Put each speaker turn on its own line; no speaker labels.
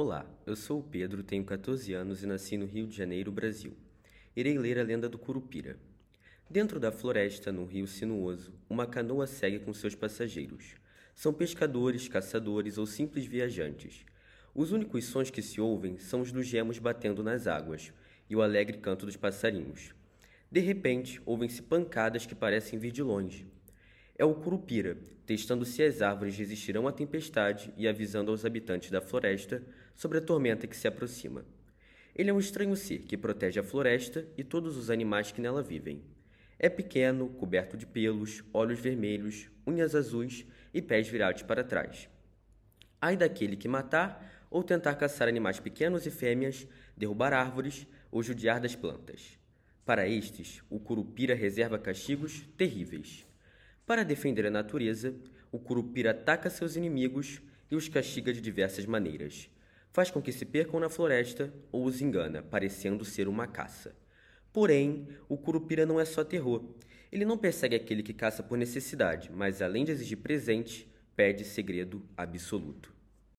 Olá, eu sou o Pedro, tenho 14 anos e nasci no Rio de Janeiro, Brasil. Irei ler a lenda do Curupira. Dentro da floresta, num rio sinuoso, uma canoa segue com seus passageiros. São pescadores, caçadores ou simples viajantes. Os únicos sons que se ouvem são os dos gemos batendo nas águas e o alegre canto dos passarinhos. De repente, ouvem-se pancadas que parecem vir de longe é o Curupira, testando se as árvores resistirão à tempestade e avisando aos habitantes da floresta sobre a tormenta que se aproxima. Ele é um estranho ser que protege a floresta e todos os animais que nela vivem. É pequeno, coberto de pelos, olhos vermelhos, unhas azuis e pés virados para trás. Ai daquele que matar ou tentar caçar animais pequenos e fêmeas, derrubar árvores ou judiar das plantas. Para estes, o Curupira reserva castigos terríveis. Para defender a natureza, o Curupira ataca seus inimigos e os castiga de diversas maneiras. Faz com que se percam na floresta ou os engana, parecendo ser uma caça. Porém, o Curupira não é só terror. Ele não persegue aquele que caça por necessidade, mas além de exigir presente, pede segredo absoluto.